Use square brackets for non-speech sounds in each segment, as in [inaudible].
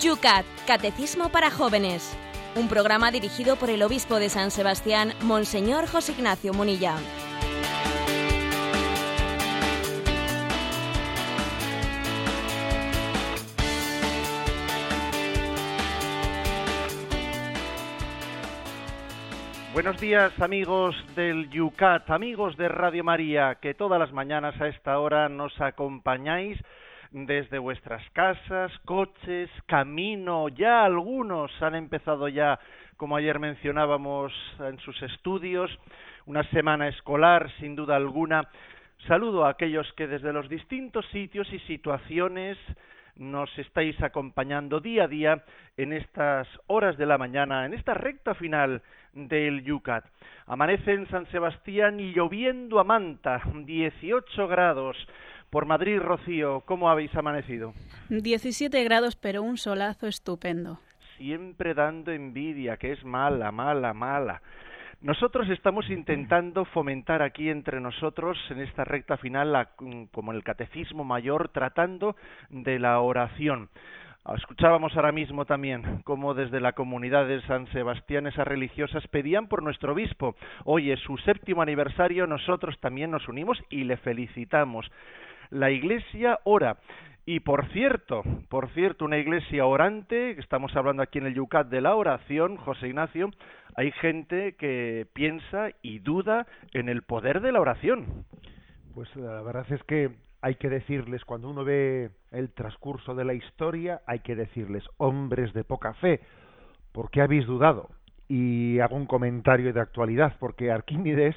Yucat, Catecismo para Jóvenes. Un programa dirigido por el obispo de San Sebastián, Monseñor José Ignacio Munilla. Buenos días amigos del Yucat, amigos de Radio María, que todas las mañanas a esta hora nos acompañáis desde vuestras casas, coches, camino, ya algunos han empezado ya, como ayer mencionábamos, en sus estudios, una semana escolar sin duda alguna. Saludo a aquellos que desde los distintos sitios y situaciones nos estáis acompañando día a día en estas horas de la mañana, en esta recta final del Yucat. Amanece en San Sebastián y lloviendo a manta, 18 grados. Por Madrid, Rocío, ¿cómo habéis amanecido? 17 grados, pero un solazo estupendo. Siempre dando envidia, que es mala, mala, mala. Nosotros estamos intentando fomentar aquí entre nosotros en esta recta final, la, como el catecismo mayor, tratando de la oración. Escuchábamos ahora mismo también cómo desde la comunidad de San Sebastián esas religiosas pedían por nuestro obispo. Hoy es su séptimo aniversario, nosotros también nos unimos y le felicitamos. La Iglesia ora. Y por cierto, por cierto, una iglesia orante, que estamos hablando aquí en el Yucat de la oración, José Ignacio, hay gente que piensa y duda en el poder de la oración. Pues la verdad es que hay que decirles, cuando uno ve el transcurso de la historia, hay que decirles, hombres de poca fe, ¿por qué habéis dudado? Y hago un comentario de actualidad, porque Arquímedes,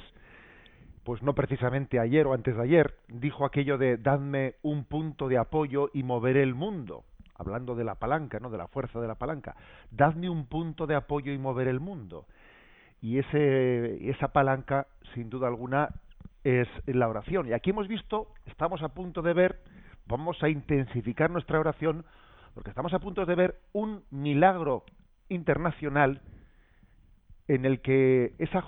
pues no precisamente ayer o antes de ayer, dijo aquello de dadme un punto de apoyo y moveré el mundo, hablando de la palanca, ¿no? de la fuerza de la palanca, dadme un punto de apoyo y moveré el mundo. Y ese, esa palanca, sin duda alguna, es la oración. Y aquí hemos visto, estamos a punto de ver, vamos a intensificar nuestra oración, porque estamos a punto de ver un milagro internacional en el que esa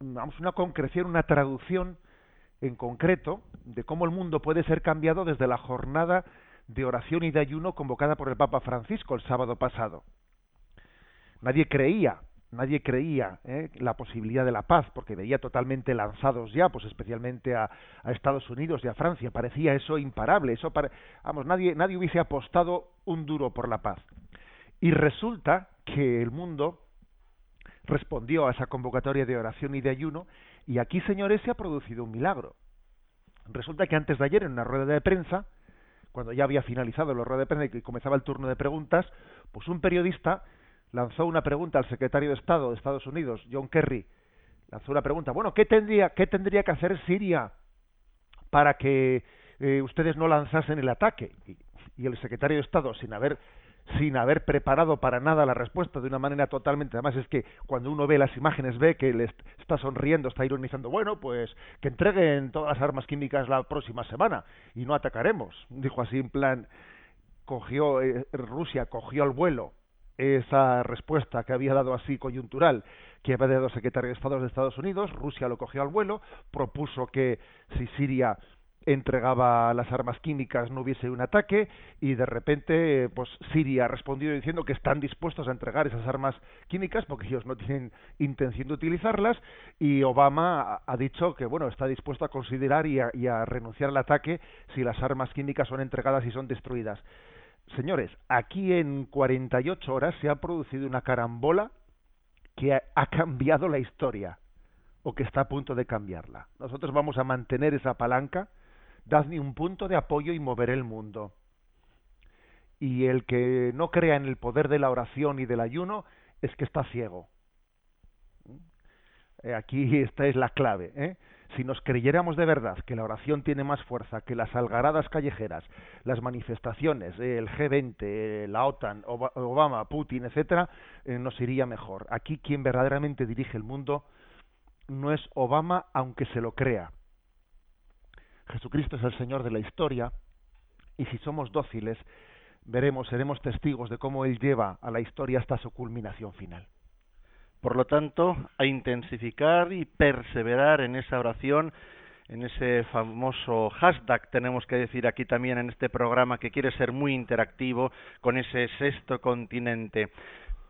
vamos una concreción, una traducción en concreto de cómo el mundo puede ser cambiado desde la jornada de oración y de ayuno convocada por el Papa Francisco el sábado pasado. Nadie creía, nadie creía ¿eh? la posibilidad de la paz porque veía totalmente lanzados ya, pues especialmente a, Estados Unidos y a Francia. Parecía eso imparable, eso vamos, nadie nadie hubiese apostado un duro por la paz. Y resulta que el mundo respondió a esa convocatoria de oración y de ayuno y aquí, señores, se ha producido un milagro. Resulta que antes de ayer, en una rueda de prensa, cuando ya había finalizado la rueda de prensa y comenzaba el turno de preguntas, pues un periodista lanzó una pregunta al secretario de Estado de Estados Unidos, John Kerry, lanzó una pregunta, bueno, ¿qué tendría, qué tendría que hacer Siria para que eh, ustedes no lanzasen el ataque? Y, y el secretario de Estado, sin haber sin haber preparado para nada la respuesta de una manera totalmente además es que cuando uno ve las imágenes ve que le está sonriendo está ironizando bueno pues que entreguen todas las armas químicas la próxima semana y no atacaremos dijo así en plan cogió eh, Rusia cogió al vuelo esa respuesta que había dado así coyuntural que había dado secretario de Estado de Estados Unidos Rusia lo cogió al vuelo propuso que si Siria entregaba las armas químicas no hubiese un ataque y de repente pues Siria ha respondido diciendo que están dispuestos a entregar esas armas químicas porque ellos no tienen intención de utilizarlas y Obama ha dicho que bueno está dispuesto a considerar y a, renunciar al ataque si las armas químicas son entregadas y son destruidas. Señores, aquí en 48 horas se ha producido una carambola que ha cambiado la historia o que está a punto de cambiarla. Nosotros vamos a mantener esa palanca dadme un punto de apoyo y moveré el mundo. Y el que no crea en el poder de la oración y del ayuno es que está ciego. Eh, aquí esta es la clave. ¿eh? Si nos creyéramos de verdad que la oración tiene más fuerza que las algaradas callejeras, las manifestaciones, eh, el G20, la OTAN, Obama, Putin, etcétera, nos iría mejor. Aquí quien verdaderamente dirige el mundo no es Obama, aunque se lo crea Jesucristo es el Señor de la historia y si somos dóciles, veremos, seremos testigos de cómo Él lleva a la historia hasta su culminación final. Por lo tanto, a intensificar y perseverar en esa oración en ese famoso hashtag, tenemos que decir aquí también en este programa que quiere ser muy interactivo con ese sexto continente.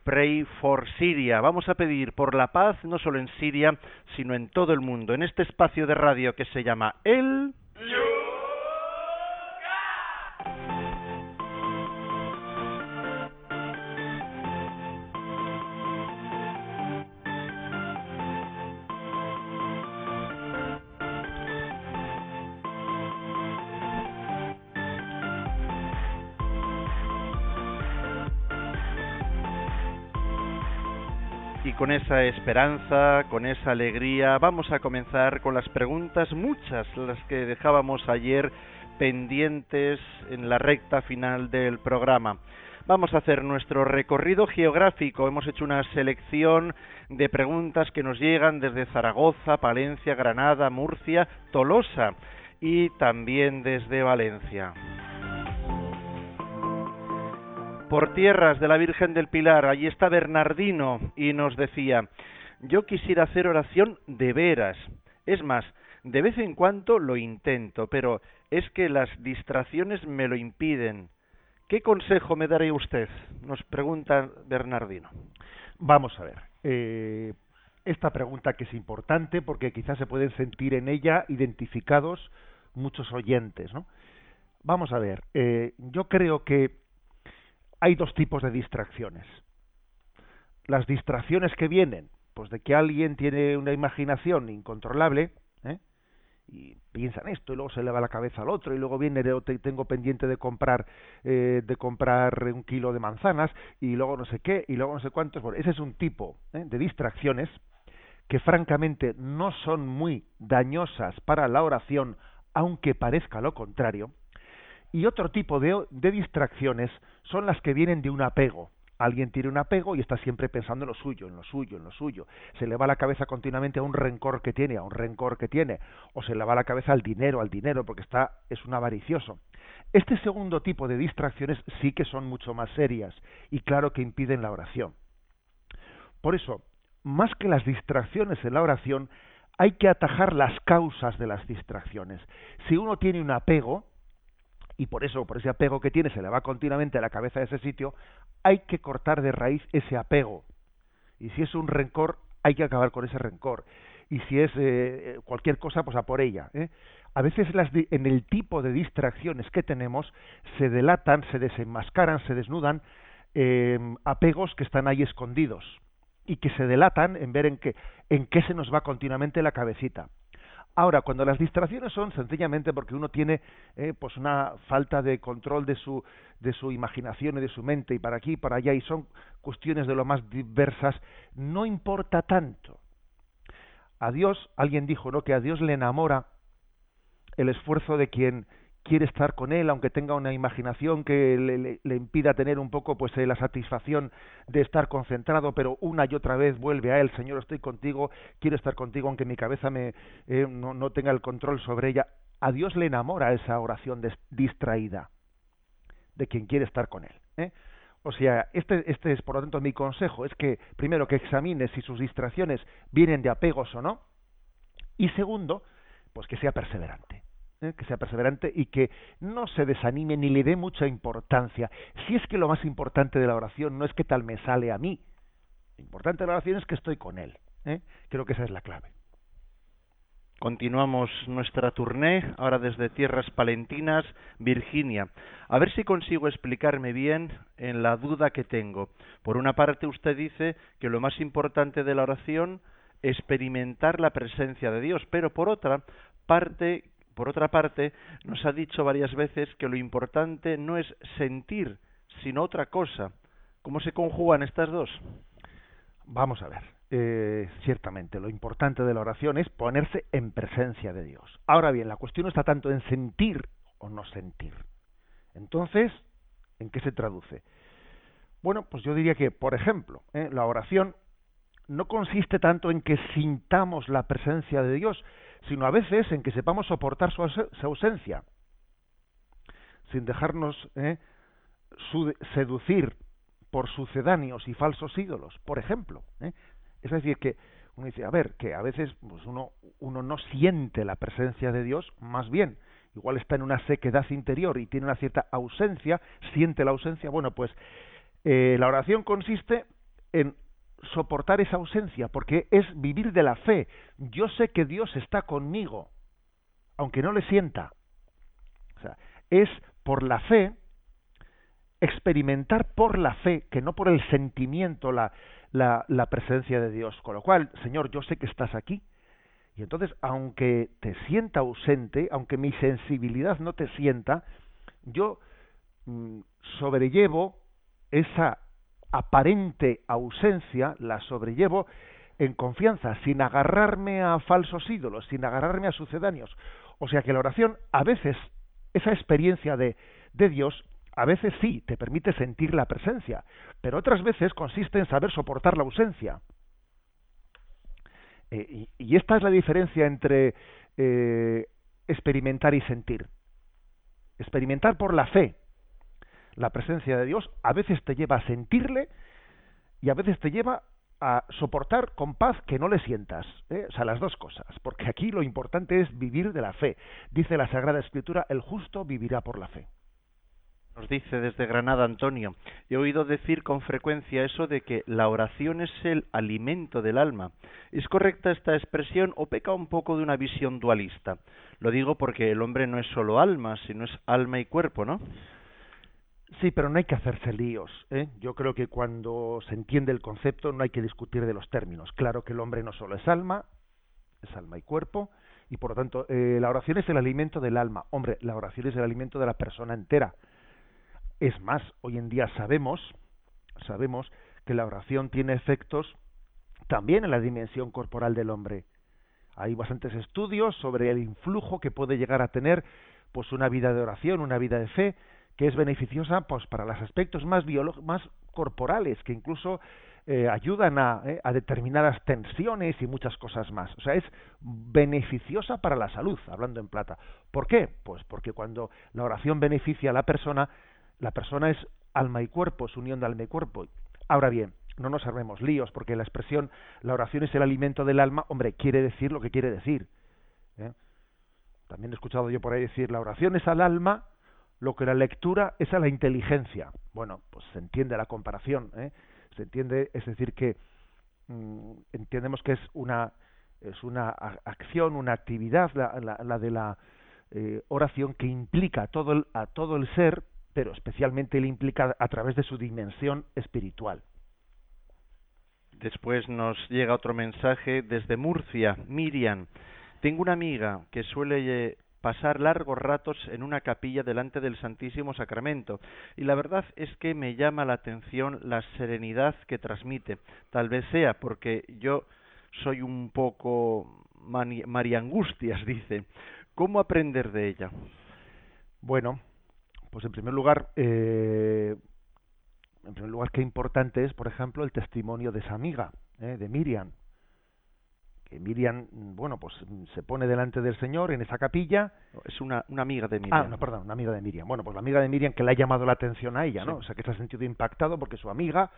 Pray for Syria. Vamos a pedir por la paz no solo en Siria, sino en todo el mundo, en este espacio de radio que se llama El... You. Y con esa esperanza, con esa alegría, vamos a comenzar con las preguntas, muchas las que dejábamos ayer pendientes en la recta final del programa. Vamos a hacer nuestro recorrido geográfico. Hemos hecho una selección de preguntas que nos llegan desde Zaragoza, Palencia, Granada, Murcia, Tolosa y también desde Valencia por tierras de la Virgen del Pilar. Allí está Bernardino y nos decía, yo quisiera hacer oración de veras. Es más, de vez en cuando lo intento, pero es que las distracciones me lo impiden. ¿Qué consejo me daría usted? Nos pregunta Bernardino. Vamos a ver. Eh, esta pregunta que es importante porque quizás se pueden sentir en ella identificados muchos oyentes, ¿no? Vamos a ver. Eh, yo creo que hay dos tipos de distracciones. Las distracciones que vienen, pues de que alguien tiene una imaginación incontrolable, ¿eh? y piensa en esto y luego se le va la cabeza al otro y luego viene de, tengo pendiente de comprar eh, de comprar un kilo de manzanas y luego no sé qué y luego no sé cuántos bueno, ese es un tipo ¿eh? de distracciones que francamente no son muy dañosas para la oración aunque parezca lo contrario y otro tipo de, distracciones son las que vienen de un apego. Alguien tiene un apego y está siempre pensando en lo suyo, en lo suyo, en lo suyo. Se le va la cabeza continuamente a un rencor que tiene, a un rencor que tiene, o se le va la cabeza al dinero, al dinero, porque está es un avaricioso. Este segundo tipo de distracciones sí que son mucho más serias y claro que impiden la oración. Por eso, más que las distracciones en la oración, hay que atajar las causas de las distracciones. Si uno tiene un apego, y por eso, por ese apego que tiene, se le va continuamente a la cabeza de ese sitio, hay que cortar de raíz ese apego. Y si es un rencor, hay que acabar con ese rencor. Y si es eh, cualquier cosa, pues a por ella. ¿eh? A veces las en el tipo de distracciones que tenemos se delatan, se desenmascaran, se desnudan em, apegos que están ahí escondidos y que se delatan en ver en qué, en qué se nos va continuamente la cabecita. Ahora, cuando las distracciones son sencillamente porque uno tiene eh, pues una falta de control de su, de su imaginación y de su mente y para aquí y para allá y son cuestiones de lo más diversas, no importa tanto. A Dios, alguien dijo, ¿no? que a Dios le enamora el esfuerzo de quien quiere estar con él, aunque tenga una imaginación que le, impida tener un poco pues eh, la satisfacción de estar concentrado, pero una y otra vez vuelve a él, Señor, estoy contigo, quiero estar contigo, aunque mi cabeza me, eh, no, no, tenga el control sobre ella. A Dios le enamora esa oración distraída de quien quiere estar con él. ¿eh? O sea, este, este es por lo tanto mi consejo, es que primero que examine si sus distracciones vienen de apegos o no, y segundo, pues que sea perseverante ¿eh? que sea perseverante y que no se desanime ni le dé mucha importancia. Si es que lo más importante de la oración no es que tal me sale a mí, lo importante de la oración es que estoy con él. ¿eh? Creo que esa es la clave. Continuamos nuestra tournée, ahora desde tierras palentinas, Virginia. A ver si consigo explicarme bien en la duda que tengo. Por una parte, usted dice que lo más importante de la oración experimentar la presencia de Dios, pero por otra parte por otra parte, nos ha dicho varias veces que lo importante no es sentir, sino otra cosa. ¿Cómo se conjugan estas dos? Vamos a ver. Eh, ciertamente, lo importante de la oración es ponerse en presencia de Dios. Ahora bien, la cuestión no está tanto en sentir o no sentir. Entonces, ¿en qué se traduce? Bueno, pues yo diría que, por ejemplo, ¿eh? la oración no consiste tanto en que sintamos la presencia de Dios, sino a veces en que sepamos soportar su, ausencia, sin dejarnos ¿eh? seducir por sucedáneos y falsos ídolos, por ejemplo. ¿eh? Es decir, que uno dice, a ver, que a veces pues uno, uno no siente la presencia de Dios, más bien, igual está en una sequedad interior y tiene una cierta ausencia, siente la ausencia, bueno, pues eh, la oración consiste en soportar esa ausencia, porque es vivir de la fe. Yo sé que Dios está conmigo, aunque no le sienta. O sea, es por la fe, experimentar por la fe, que no por el sentimiento, la, la, presencia de Dios. Con lo cual, Señor, yo sé que estás aquí. Y entonces, aunque te sienta ausente, aunque mi sensibilidad no te sienta, yo mm, sobrellevo esa aparente ausencia, la sobrellevo en confianza, sin agarrarme a falsos ídolos, sin agarrarme a sucedáneos. O sea que la oración, a veces, esa experiencia de, de Dios, a veces sí, te permite sentir la presencia, pero otras veces consiste en saber soportar la ausencia. Eh, y, esta es la diferencia entre eh, experimentar y sentir. Experimentar por la fe, la presencia de Dios, a veces te lleva a sentirle y a veces te lleva a soportar con paz que no le sientas. ¿eh? O sea, las dos cosas. Porque aquí lo importante es vivir de la fe. Dice la Sagrada Escritura, el justo vivirá por la fe. Nos dice desde Granada Antonio, he oído decir con frecuencia eso de que la oración es el alimento del alma. ¿Es correcta esta expresión o peca un poco de una visión dualista? Lo digo porque el hombre no es solo alma, sino es alma y cuerpo, ¿no? Sí, pero no hay que hacerse líos. ¿eh? Yo creo que cuando se entiende el concepto no hay que discutir de los términos. Claro que el hombre no solo es alma, es alma y cuerpo, y por lo tanto eh, la oración es el alimento del alma. Hombre, la oración es el alimento de la persona entera. Es más, hoy en día sabemos, sabemos que la oración tiene efectos también en la dimensión corporal del hombre. Hay bastantes estudios sobre el influjo que puede llegar a tener pues una vida de oración, una vida de fe, que es beneficiosa pues para los aspectos más más corporales, que incluso eh, ayudan a, eh, a, determinadas tensiones y muchas cosas más. O sea, es beneficiosa para la salud, hablando en plata. ¿Por qué? Pues porque cuando la oración beneficia a la persona, la persona es alma y cuerpo, es unión de alma y cuerpo. Ahora bien, no nos armemos líos, porque la expresión la oración es el alimento del alma, hombre, quiere decir lo que quiere decir. ¿eh? También he escuchado yo por ahí decir, la oración es al alma lo que la lectura es a la inteligencia. Bueno, pues se entiende la comparación, ¿eh? se entiende, es decir, que mm, entendemos que es una es una acción, una actividad, la, la, de la eh, oración que implica todo el, a todo el ser pero especialmente le implica a través de su dimensión espiritual. Después nos llega otro mensaje desde Murcia, Miriam. Tengo una amiga que suele eh, pasar largos ratos en una capilla delante del Santísimo Sacramento y la verdad es que me llama la atención la serenidad que transmite. Tal vez sea porque yo soy un poco María Angustias, dice. ¿Cómo aprender de ella? Bueno, pues en primer lugar, eh, en primer lugar, qué importante es, por ejemplo, el testimonio de esa amiga, eh, de Miriam. Que Miriam, bueno, pues se pone delante del Señor en esa capilla. Es una, una amiga de Miriam. Ah, no, perdón, una amiga de Miriam. Bueno, pues la amiga de Miriam que le ha llamado la atención a ella, ¿no? O sea, que se ha sentido impactado porque su amiga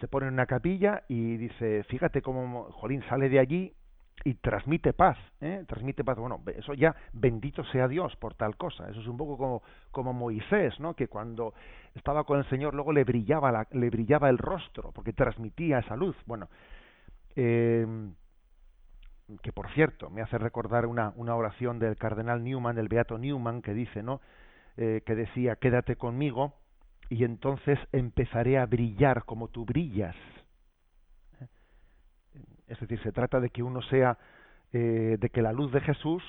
se pone en una capilla y dice, fíjate cómo Jolín sale de allí y transmite paz, ¿eh? transmite paz. Bueno, eso ya bendito sea Dios por tal cosa. Eso es un poco como, como Moisés, ¿no? Que cuando estaba con el Señor luego le brillaba la, le brillaba el rostro porque transmitía esa luz. Bueno, eh, que por cierto me hace recordar una, una oración del cardenal Newman, del beato Newman, que dice, ¿no? Eh, que decía, quédate conmigo y entonces empezaré a brillar como tú brillas. Es decir, se trata de que uno sea, eh, de que la luz de Jesús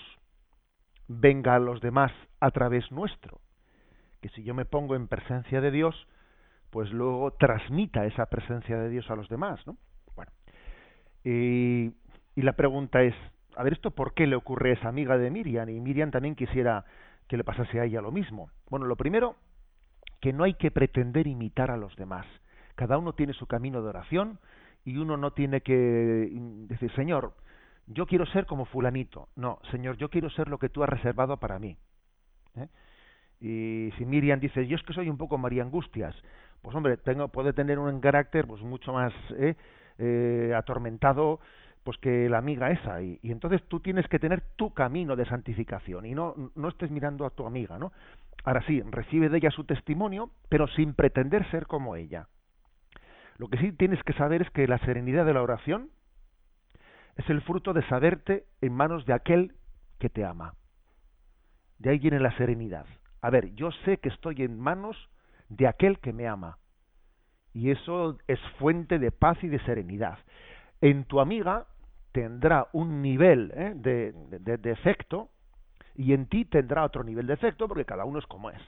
venga a los demás a través nuestro. Que si yo me pongo en presencia de Dios, pues luego transmita esa presencia de Dios a los demás, ¿no? Bueno, y, y la pregunta es, a ver, ¿esto por qué le ocurre a esa amiga de Miriam? Y Miriam también quisiera que le pasase a ella lo mismo. Bueno, lo primero, que no hay que pretender imitar a los demás. Cada uno tiene su camino de oración, y uno no tiene que decir, Señor, yo quiero ser como fulanito. No, Señor, yo quiero ser lo que tú has reservado para mí. ¿eh? Y si Miriam dice, yo es que soy un poco María Angustias, pues hombre, tengo, puede tener un carácter pues mucho más ¿eh? Eh, atormentado, pues que la amiga esa y, y, entonces tú tienes que tener tu camino de santificación y no no estés mirando a tu amiga no ahora sí recibe de ella su testimonio pero sin pretender ser como ella. Lo que sí tienes que saber es que la serenidad de la oración es el fruto de saberte en manos de aquel que te ama. De ahí viene la serenidad. A ver yo sé que estoy en manos de aquel que me ama y eso es fuente de paz y de serenidad en tu amiga tendrá un nivel ¿eh? de, de, defecto y en ti tendrá otro nivel de efecto porque cada uno es como es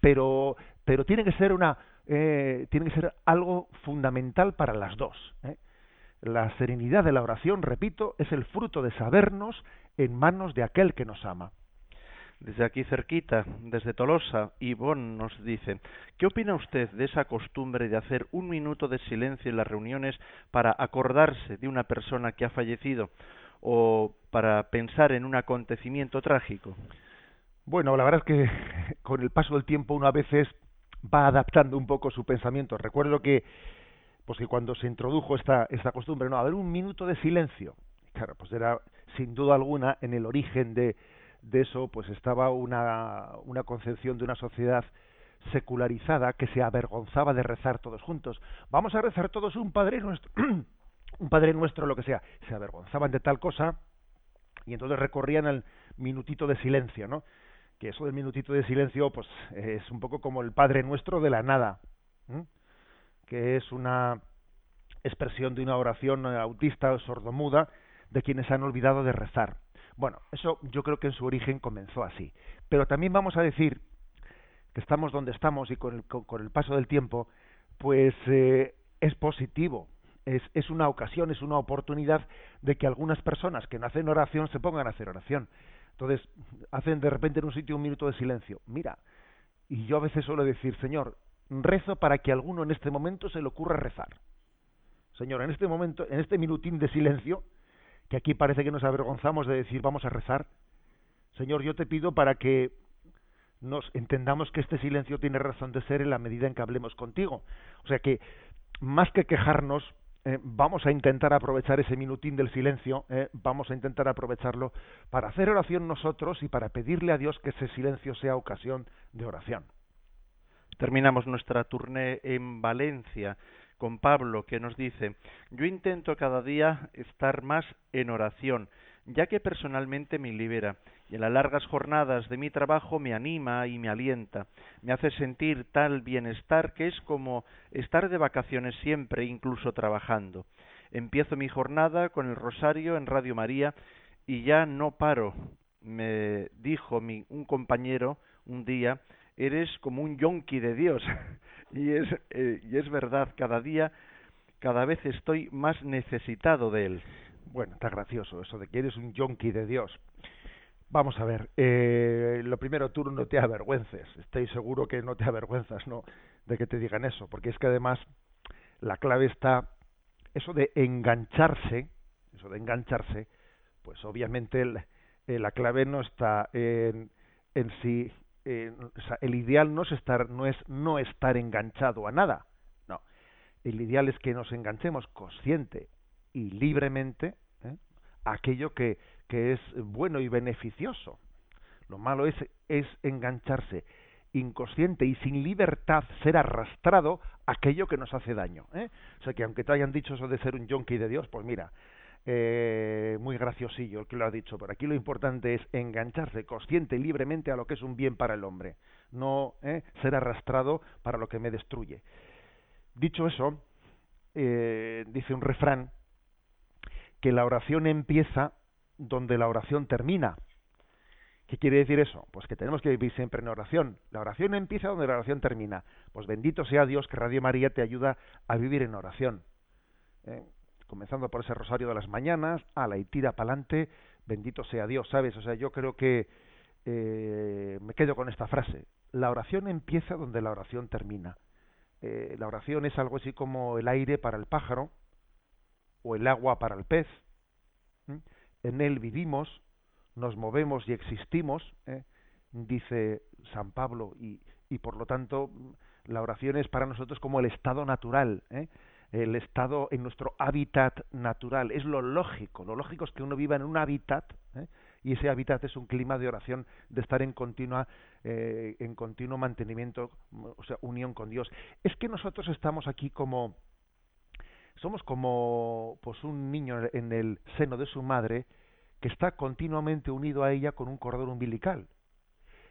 pero pero tiene que ser una eh, tiene que ser algo fundamental para las dos ¿eh? la serenidad de la oración repito es el fruto de sabernos en manos de aquel que nos ama desde aquí cerquita, desde Tolosa, Ivonne nos dice, ¿qué opina usted de esa costumbre de hacer un minuto de silencio en las reuniones para acordarse de una persona que ha fallecido o para pensar en un acontecimiento trágico? Bueno, la verdad es que [laughs] con el paso del tiempo uno a veces va adaptando un poco su pensamiento. Recuerdo que pues que cuando se introdujo esta, esta costumbre, no, a ver un minuto de silencio. Claro, pues era sin duda alguna en el origen de, de eso pues estaba una, una concepción de una sociedad secularizada que se avergonzaba de rezar todos juntos. Vamos a rezar todos un Padre Nuestro, [clears throat] un Padre Nuestro, lo que sea. Se avergonzaban de tal cosa y entonces recorrían el minutito de silencio, ¿no? Que eso del minutito de silencio, pues es un poco como el Padre Nuestro de la nada, que es una expresión de una oración autista o sordomuda de quienes han olvidado de rezar. Bueno, eso yo creo que en su origen comenzó así. Pero también vamos a decir que estamos donde estamos y con el, con, el paso del tiempo, pues eh, es positivo, es, una ocasión, es una oportunidad de que algunas personas que no hacen oración se pongan a hacer oración. Entonces, hacen de repente en un sitio un minuto de silencio. Mira, y yo a veces suelo decir, Señor, rezo para que alguno en este momento se le ocurra rezar. Señor, en este momento, en este minutín de silencio, que aquí parece que nos avergonzamos de decir vamos a rezar. Señor, yo te pido para que nos entendamos que este silencio tiene razón de ser en la medida en que hablemos contigo. O sea que más que quejarnos, eh, vamos a intentar aprovechar ese minutín del silencio, eh, vamos a intentar aprovecharlo para hacer oración nosotros y para pedirle a Dios que ese silencio sea ocasión de oración. Terminamos nuestra tournée en Valencia con Pablo, que nos dice, yo intento cada día estar más en oración, ya que personalmente me libera, y en las largas jornadas de mi trabajo me anima y me alienta, me hace sentir tal bienestar que es como estar de vacaciones siempre, incluso trabajando. Empiezo mi jornada con el rosario en Radio María y ya no paro. Me dijo mi, un compañero un día, eres como un yonki de Dios. [laughs] y es, eh, y es verdad, cada día, cada vez estoy más necesitado de él. Bueno, está gracioso eso de que eres un yonki de Dios. Vamos a ver, eh, lo primero, tú no te avergüences, estoy seguro que no te avergüenzas, ¿no? De que te digan eso, porque es que además la clave está, eso de engancharse, eso de engancharse, pues obviamente eh, la clave no está en, en si eh, el ideal no es estar no es no estar enganchado a nada no el ideal es que nos enganchemos consciente y libremente ¿eh? a aquello que, que es bueno y beneficioso lo malo es es engancharse inconsciente y sin libertad ser arrastrado a aquello que nos hace daño ¿eh? o sea que aunque te hayan dicho eso de ser un yonki de Dios pues mira eh, muy graciosillo el que lo ha dicho, pero aquí lo importante es engancharse consciente y libremente a lo que es un bien para el hombre, no eh, ser arrastrado para lo que me destruye. Dicho eso, eh, dice un refrán que la oración empieza donde la oración termina. ¿Qué quiere decir eso? Pues que tenemos que vivir siempre en oración. La oración empieza donde la oración termina. Pues bendito sea Dios que Radio María te ayuda a vivir en oración. Comenzando por ese rosario de las mañanas, a la y tira pa'lante, bendito sea Dios, ¿sabes? O sea, yo creo que eh, me quedo con esta frase. La oración empieza donde la oración termina. Eh, la oración es algo así como el aire para el pájaro o el agua para el pez. En él vivimos, nos movemos y existimos, ¿eh? dice San Pablo, y, y por lo tanto la oración es para nosotros como el estado natural. ¿eh? El estado en nuestro hábitat natural, es lo lógico, lo lógico es que uno viva en un hábitat ¿eh? y ese hábitat es un clima de oración, de estar en continua eh, en continuo mantenimiento, o sea, unión con Dios. Es que nosotros estamos aquí como somos como pues un niño en el seno de su madre que está continuamente unido a ella con un cordón umbilical.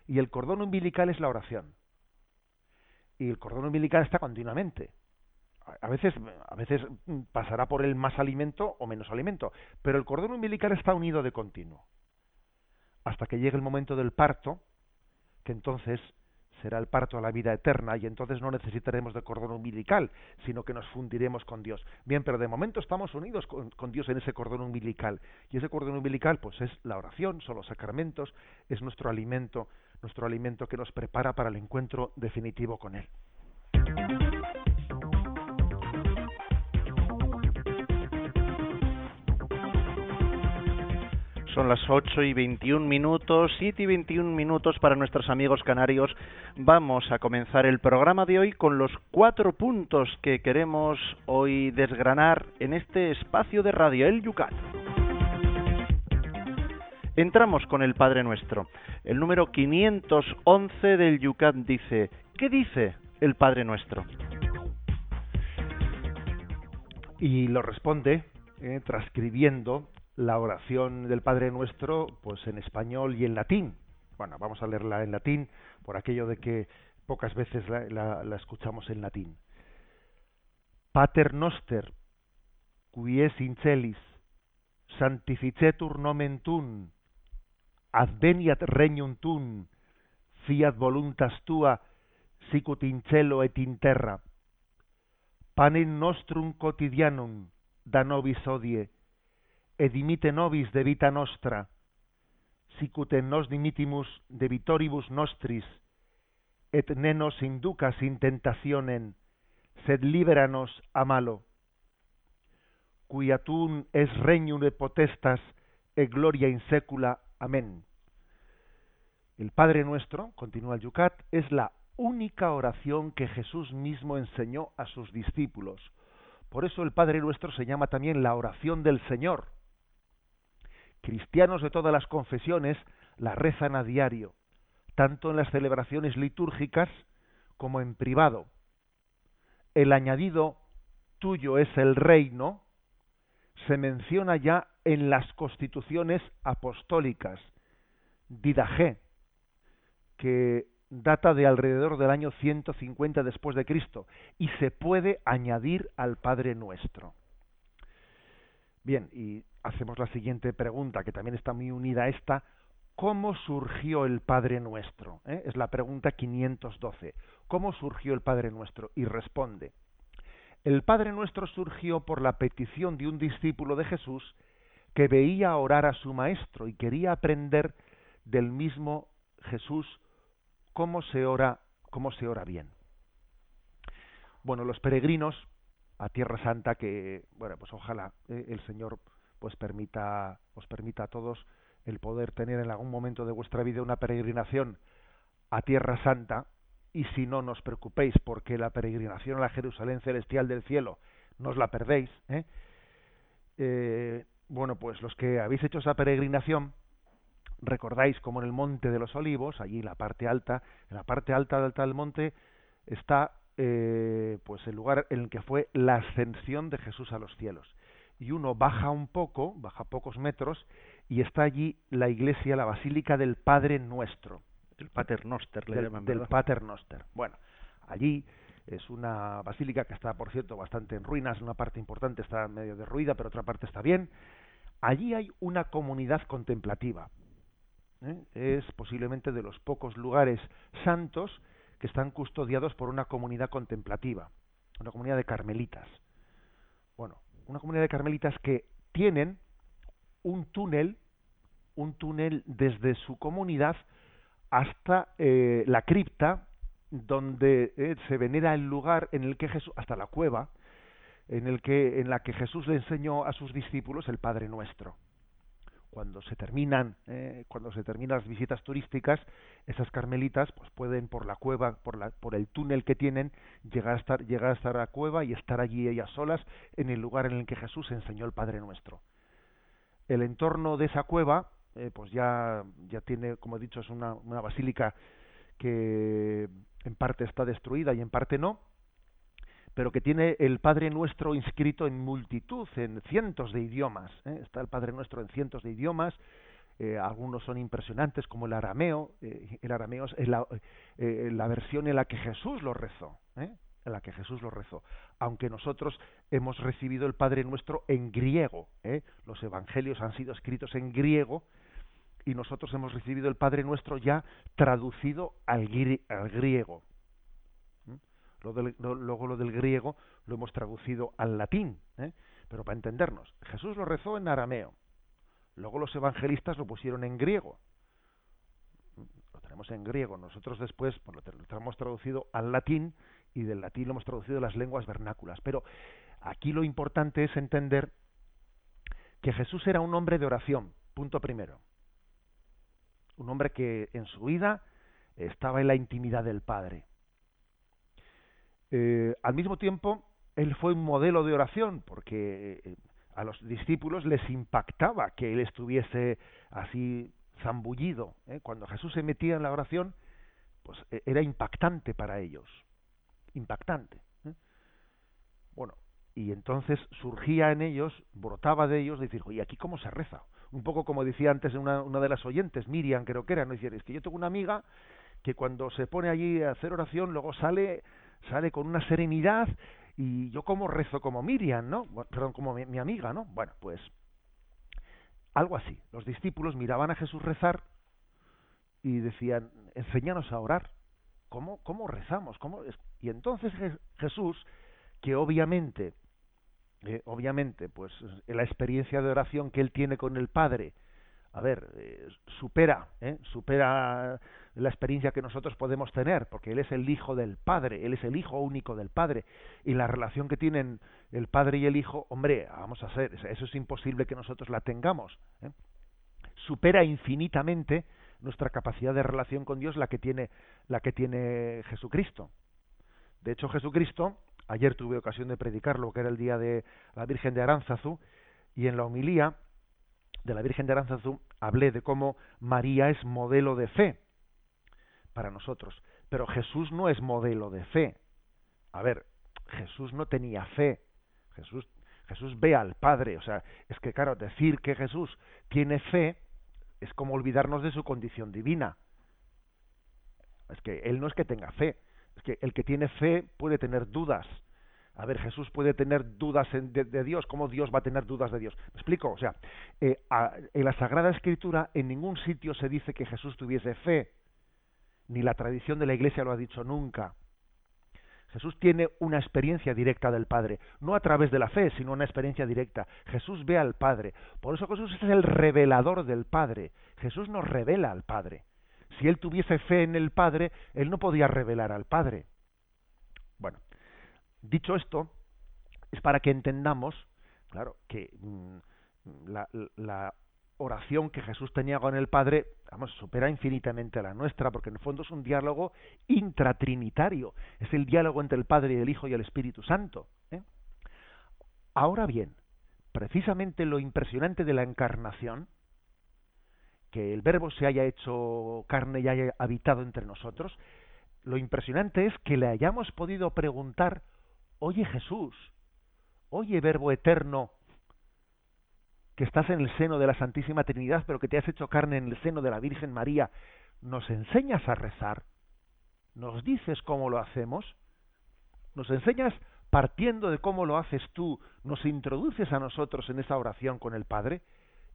Y el cordón umbilical es la oración. Y el cordón umbilical está continuamente. A veces, a veces pasará por él más alimento o menos alimento, pero el cordón umbilical está unido de continuo. Hasta que llegue el momento del parto, que entonces será el parto a la vida eterna y entonces no necesitaremos de cordón umbilical, sino que nos fundiremos con Dios. Bien, pero de momento estamos unidos con, Dios en ese cordón umbilical y ese cordón umbilical pues es la oración, son los sacramentos, es nuestro alimento, nuestro alimento que nos prepara para el encuentro definitivo con Él. Son las 8 y 21 minutos, 7 y 21 minutos para nuestros amigos canarios. Vamos a comenzar el programa de hoy con los cuatro puntos que queremos hoy desgranar en este espacio de radio, el Yucat. Entramos con el Padre Nuestro. El número 511 del Yucat dice, ¿qué dice el Padre Nuestro? Y lo responde eh, transcribiendo la oración del Padre Nuestro pues en español y en latín. Bueno, vamos a leerla en latín por aquello de que pocas veces la, escuchamos en latín. Pater noster, qui es in celis, sanctificetur nomen tuum, adveniat regnum tuum, fiat voluntas tua, sicut in cielo et in terra. Panem nostrum quotidianum da nobis odie, et dimite nobis de vita nostra, sicut en nos dimitimus de vitoribus nostris, et nenos inducas in tentationem, sed liberanos a malo. Tum es regnum de potestas e gloria in secula. Amén. El Padre Nuestro, continúa el Yucat, es la única oración que Jesús mismo enseñó a sus discípulos. Por eso el Padre Nuestro se llama también la oración del Señor cristianos de todas las confesiones la rezan a diario, tanto en las celebraciones litúrgicas como en privado. El añadido tuyo es el reino se menciona ya en las constituciones apostólicas, Didaje, que data de alrededor del año 150 después de Cristo y se puede añadir al Padre Nuestro. Bien, y hacemos la siguiente pregunta, que también está muy unida a esta. ¿Cómo surgió el Padre Nuestro? ¿Eh? Es la pregunta 512. ¿Cómo surgió el Padre Nuestro? Y responde. El Padre Nuestro surgió por la petición de un discípulo de Jesús que veía orar a su Maestro y quería aprender del mismo Jesús cómo se ora, cómo se ora bien. Bueno, los peregrinos a Tierra Santa que, bueno, pues ojalá eh, el Señor pues permita, os permita a todos el poder tener en algún momento de vuestra vida una peregrinación a Tierra Santa y si no, nos preocupéis porque la peregrinación a la Jerusalén celestial del cielo no os la perdéis. ¿eh? Eh, bueno, pues los que habéis hecho esa peregrinación, recordáis como en el Monte de los Olivos, allí en la parte alta, en la parte alta del tal monte está eh, pues el lugar en el que fue la ascensión de Jesús a los cielos. Y uno baja un poco, baja pocos metros, y está allí la iglesia, la basílica del Padre Nuestro. El Pater Noster, le del, llaman, del Pater Noster. Bueno, allí es una basílica que está, por cierto, bastante en ruinas, una parte importante está medio derruida, pero otra parte está bien. Allí hay una comunidad contemplativa. ¿eh? Es posiblemente de los pocos lugares santos que están custodiados por una comunidad contemplativa, una comunidad de carmelitas. Bueno, una comunidad de carmelitas que tienen un túnel, un túnel desde su comunidad hasta eh, la cripta donde eh, se venera el lugar en el que Jesús, hasta la cueva, en el que en la que Jesús le enseñó a sus discípulos el Padre Nuestro. Cuando se terminan eh, cuando se terminan las visitas turísticas esas carmelitas pues pueden por la cueva por la por el túnel que tienen llegar a estar llegar a estar a la cueva y estar allí ellas solas en el lugar en el que Jesús enseñó el Padre Nuestro. El entorno de esa cueva eh, pues ya tiene como he dicho es una basílica que en parte está destruida y en parte no pero que tiene el Padre Nuestro inscrito en multitud, en cientos de idiomas. ¿eh? Está el Padre Nuestro en cientos de idiomas. Eh, algunos son impresionantes, como el arameo. Eh, el arameo es la, versión en la que Jesús lo rezó. en la que Jesús lo rezó. Aunque nosotros hemos recibido el Padre Nuestro en griego. Los evangelios han sido escritos en griego y nosotros hemos recibido el Padre Nuestro ya traducido al, al griego luego lo del griego lo hemos traducido al latín, ¿eh? pero para entendernos, Jesús lo rezó en arameo, luego los evangelistas lo pusieron en griego, lo tenemos en griego, nosotros después pues, lo hemos traducido al latín y del latín lo hemos traducido a las lenguas vernáculas, pero aquí lo importante es entender que Jesús era un hombre de oración, punto primero, un hombre que en su vida estaba en la intimidad del Padre eh, al mismo tiempo, él fue un modelo de oración, porque eh, a los discípulos les impactaba que él estuviese así zambullido. ¿eh? Cuando Jesús se metía en la oración, pues e, era impactante para ellos. Impactante. Bueno, y entonces surgía en ellos, brotaba de ellos, decir, oye, ¿aquí cómo se reza? Un poco como decía antes una, una de las oyentes, Miriam creo que era, ¿no? Es que yo tengo una amiga que cuando se pone allí a hacer oración, luego sale sale con una serenidad y yo como rezo como Miriam, ¿no? Perdón, como mi, amiga, ¿no? Bueno, pues algo así. Los discípulos miraban a Jesús rezar y decían, enséñanos a orar. ¿Cómo, cómo rezamos? ¿Cómo Y entonces Jesús, que obviamente, eh, obviamente, pues la experiencia de oración que él tiene con el Padre, a ver, eh, supera, ¿eh? supera la experiencia que nosotros podemos tener, porque Él es el Hijo del Padre, Él es el Hijo único del Padre, y la relación que tienen el Padre y el Hijo, hombre, vamos a hacer, eso es imposible que nosotros la tengamos. ¿eh? Supera infinitamente nuestra capacidad de relación con Dios la que tiene la que tiene Jesucristo. De hecho, Jesucristo, ayer tuve ocasión de predicarlo, que era el día de la Virgen de Aránzazu, y en la homilía de la Virgen de Aránzazu hablé de cómo María es modelo de fe para nosotros. Pero Jesús no es modelo de fe. A ver, Jesús no tenía fe. Jesús, Jesús ve al Padre. O sea, es que claro, decir que Jesús tiene fe es como olvidarnos de su condición divina. Es que Él no es que tenga fe. Es que el que tiene fe puede tener dudas. A ver, Jesús puede tener dudas de, Dios. ¿Cómo Dios va a tener dudas de Dios? ¿Me explico? O sea, eh, en la Sagrada Escritura en ningún sitio se dice que Jesús tuviese fe ni la tradición de la Iglesia lo ha dicho nunca. Jesús tiene una experiencia directa del Padre, no a través de la fe, sino una experiencia directa. Jesús ve al Padre. Por eso Jesús es el revelador del Padre. Jesús nos revela al Padre. Si él tuviese fe en el Padre, él no podía revelar al Padre. Bueno, dicho esto, es para que entendamos, claro, que mm, la, la oración que Jesús tenía con el Padre, vamos, supera infinitamente a la nuestra, porque en el fondo es un diálogo intratrinitario, es el diálogo entre el Padre y el Hijo y el Espíritu Santo. ¿eh? Ahora bien, precisamente lo impresionante de la encarnación, que el Verbo se haya hecho carne y haya habitado entre nosotros, lo impresionante es que le hayamos podido preguntar, oye Jesús, oye Verbo eterno, que estás en el seno de la Santísima Trinidad, pero que te has hecho carne en el seno de la Virgen María, ¿nos enseñas a rezar? ¿Nos dices cómo lo hacemos? ¿Nos enseñas partiendo de cómo lo haces tú? ¿Nos introduces a nosotros en esa oración con el Padre?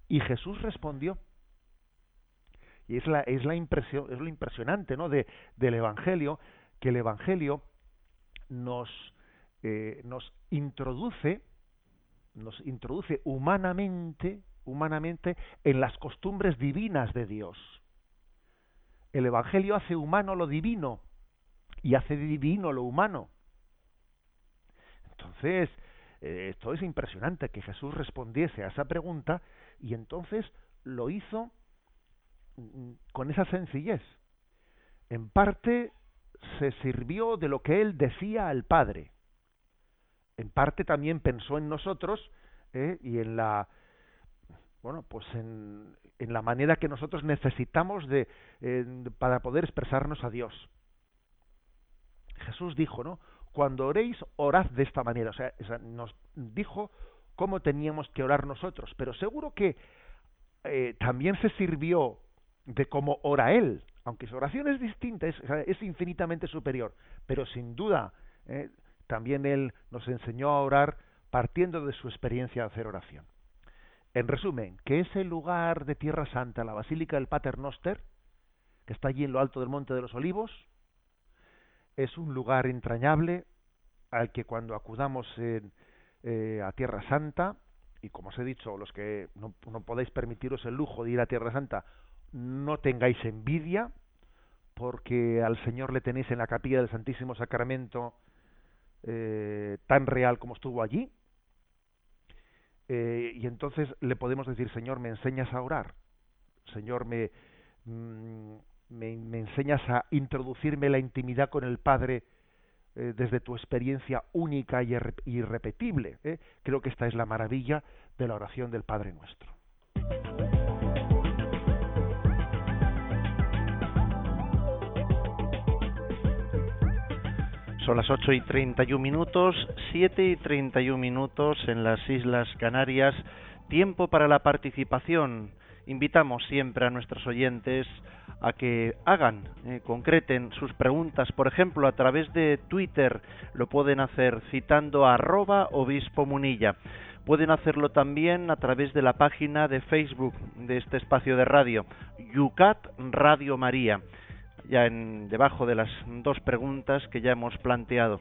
Y Jesús respondió. Y es la, es la impresión, es lo impresionante ¿no? de, del Evangelio, que el Evangelio nos, eh, nos introduce nos introduce humanamente, humanamente en las costumbres divinas de Dios. El Evangelio hace humano lo divino y hace divino lo humano. Entonces, eh, esto es impresionante que Jesús respondiese a esa pregunta y entonces lo hizo mm, con esa sencillez. En parte se sirvió de lo que él decía al Padre. En parte también pensó en nosotros ¿eh? y en la bueno pues en, en, la manera que nosotros necesitamos de para poder expresarnos a Dios. Jesús dijo, ¿no? Cuando oréis, orad de esta manera. O sea, nos dijo cómo teníamos que orar nosotros, pero seguro que eh, también se sirvió de cómo ora Él, aunque su oración es distinta, es, infinitamente superior, pero sin duda eh, también Él nos enseñó a orar partiendo de su experiencia de hacer oración. En resumen, que ese lugar de Tierra Santa, la Basílica del Pater Noster, que está allí en lo alto del Monte de los Olivos, es un lugar entrañable al que cuando acudamos eh, a Tierra Santa, y como os he dicho, los que no, no podéis permitiros el lujo de ir a Tierra Santa, no tengáis envidia, porque al Señor le tenéis en la capilla del Santísimo Sacramento eh, tan real como estuvo allí. Eh, y entonces le podemos decir, Señor, me enseñas a orar. Señor, me, mm, me, enseñas a introducirme la intimidad con el Padre eh, desde tu experiencia única y irrepetible. Creo que esta es la maravilla de la oración del Padre nuestro. Son las 8 y 31 minutos, 7 y 31 minutos en las Islas Canarias. Tiempo para la participación invitamos siempre a nuestros oyentes a que hagan, eh, concreten sus preguntas, por ejemplo, a través de Twitter, lo pueden hacer citando a arroba obispo munilla. Pueden hacerlo también a través de la página de Facebook de este espacio de radio, Yucat Radio María, ya en, debajo de las dos preguntas que ya hemos planteado.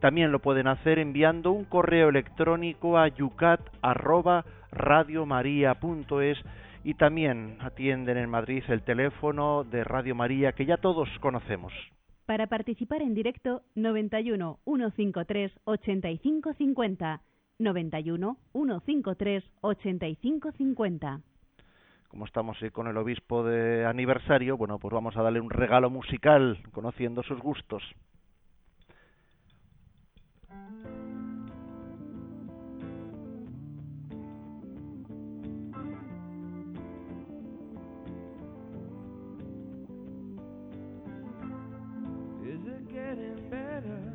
También lo pueden hacer enviando un correo electrónico a yucat@radiomaria.es y también atienden en Madrid el teléfono de Radio María que ya todos conocemos. Para participar en directo 91 153 8550 91 153 8550 como estamos eh, con el obispo de aniversario, bueno, pues vamos a darle un regalo musical, conociendo sus gustos. Is it?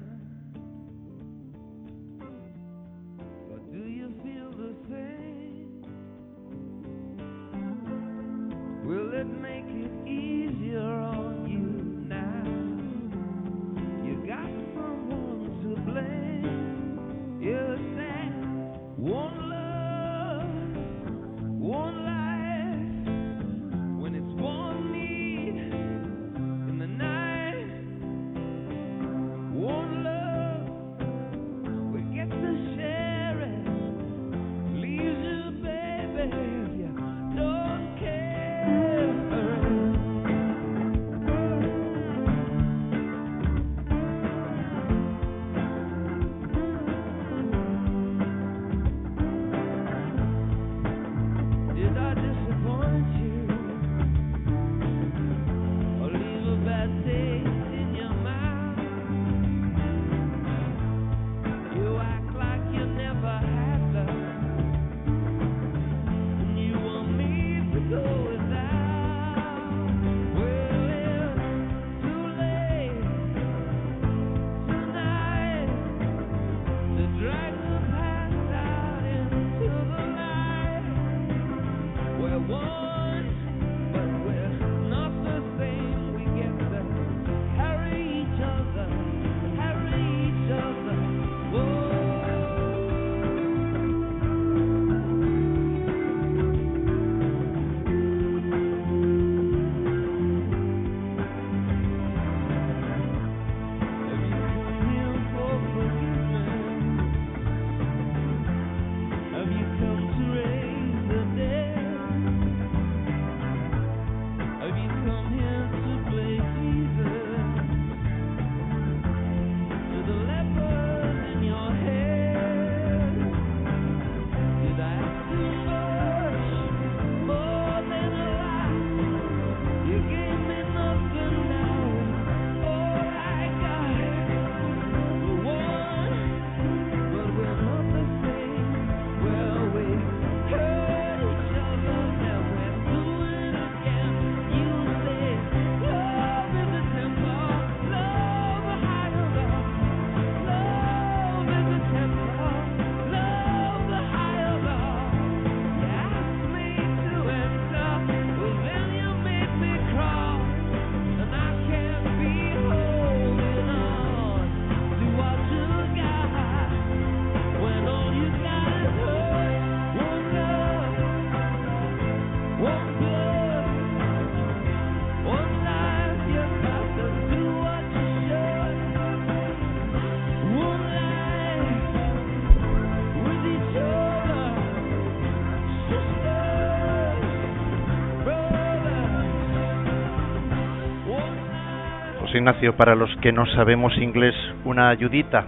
Ignacio, para los que no sabemos inglés, una ayudita.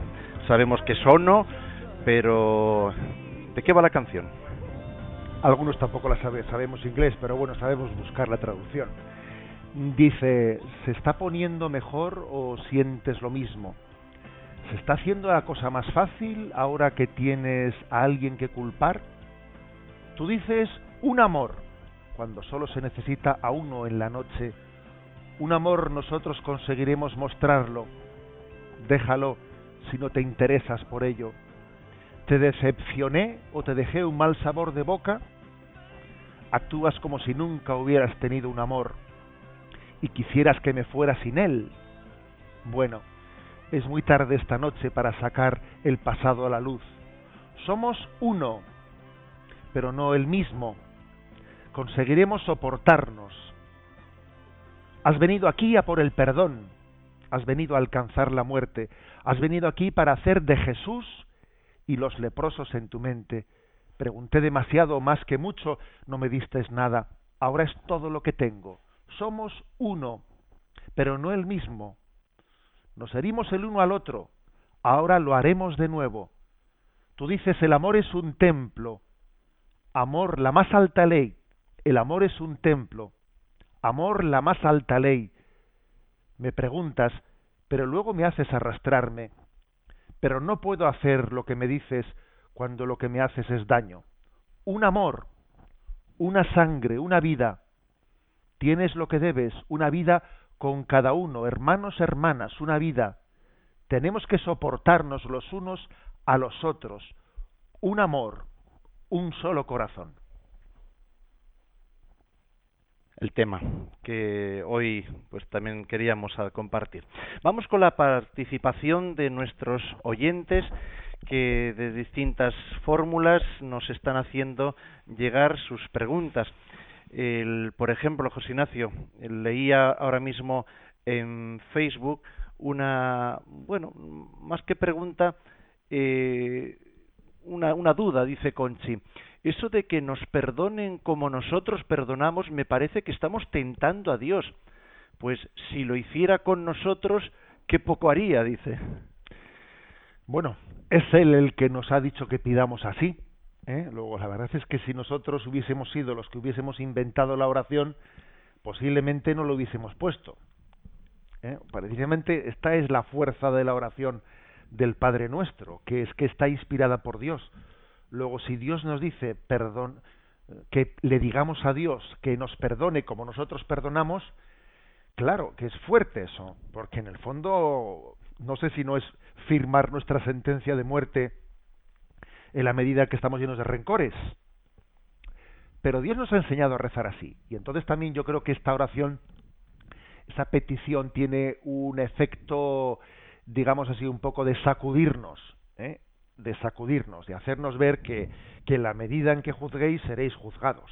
Sabemos que sono, pero ¿de qué va la canción? Algunos tampoco la sabe, sabemos inglés, pero bueno, sabemos buscar la traducción. Dice, ¿se está poniendo mejor o sientes lo mismo? ¿Se está haciendo la cosa más fácil ahora que tienes a alguien que culpar? Tú dices un amor, cuando solo se necesita a uno en la noche. Un amor nosotros conseguiremos mostrarlo. Déjalo si no te interesas por ello. ¿Te decepcioné o te dejé un mal sabor de boca? Actúas como si nunca hubieras tenido un amor y quisieras que me fuera sin él. Bueno, es muy tarde esta noche para sacar el pasado a la luz. Somos uno, pero no el mismo. Conseguiremos soportarnos. Has venido aquí a por el perdón. Has venido a alcanzar la muerte. Has venido aquí para hacer de Jesús y los leprosos en tu mente. Pregunté demasiado, más que mucho, no me diste nada. Ahora es todo lo que tengo. Somos uno, pero no el mismo. Nos herimos el uno al otro. Ahora lo haremos de nuevo. Tú dices el amor es un templo. Amor, la más alta ley. El amor es un templo. Amor, la más alta ley. Me preguntas, pero luego me haces arrastrarme. Pero no puedo hacer lo que me dices cuando lo que me haces es daño. Un amor, una sangre, una vida. Tienes lo que debes, una vida con cada uno, hermanos, hermanas, una vida. Tenemos que soportarnos los unos a los otros. Un amor, un solo corazón. El tema que hoy pues también queríamos compartir. Vamos con la participación de nuestros oyentes que de distintas fórmulas nos están haciendo llegar sus preguntas. El, por ejemplo, José Ignacio, leía ahora mismo en Facebook una, bueno, más que pregunta, eh, una, una duda, dice Conchi. Eso de que nos perdonen como nosotros perdonamos, me parece que estamos tentando a Dios. Pues si lo hiciera con nosotros, qué poco haría, dice. Bueno, es Él el que nos ha dicho que pidamos así. ¿eh? Luego, la verdad es que si nosotros hubiésemos sido los que hubiésemos inventado la oración, posiblemente no lo hubiésemos puesto. ¿eh? Precisamente esta es la fuerza de la oración del Padre Nuestro, que es que está inspirada por Dios. Luego, si Dios nos dice perdón, que le digamos a Dios que nos perdone como nosotros perdonamos, claro que es fuerte eso, porque en el fondo no sé si no es firmar nuestra sentencia de muerte en la medida que estamos llenos de rencores. Pero Dios nos ha enseñado a rezar así. Y entonces también yo creo que esta oración, esa petición tiene un efecto, digamos así, un poco de sacudirnos, ¿eh? De sacudirnos, de hacernos ver que, que en la medida en que juzguéis seréis juzgados.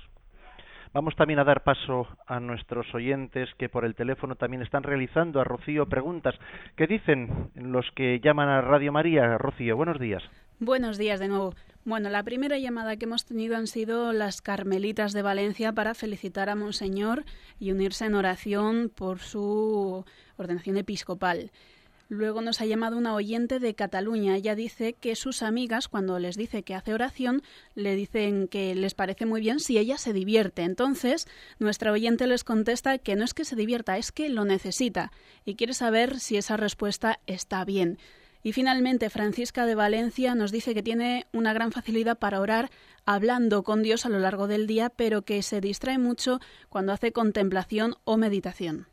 Vamos también a dar paso a nuestros oyentes que por el teléfono también están realizando a Rocío preguntas. ¿Qué dicen los que llaman a Radio María? Rocío, buenos días. Buenos días de nuevo. Bueno, la primera llamada que hemos tenido han sido las Carmelitas de Valencia para felicitar a Monseñor y unirse en oración por su ordenación episcopal. Luego nos ha llamado una oyente de Cataluña. Ella dice que sus amigas, cuando les dice que hace oración, le dicen que les parece muy bien si ella se divierte. Entonces, nuestra oyente les contesta que no es que se divierta, es que lo necesita y quiere saber si esa respuesta está bien. Y finalmente, Francisca de Valencia nos dice que tiene una gran facilidad para orar hablando con Dios a lo largo del día, pero que se distrae mucho cuando hace contemplación o meditación.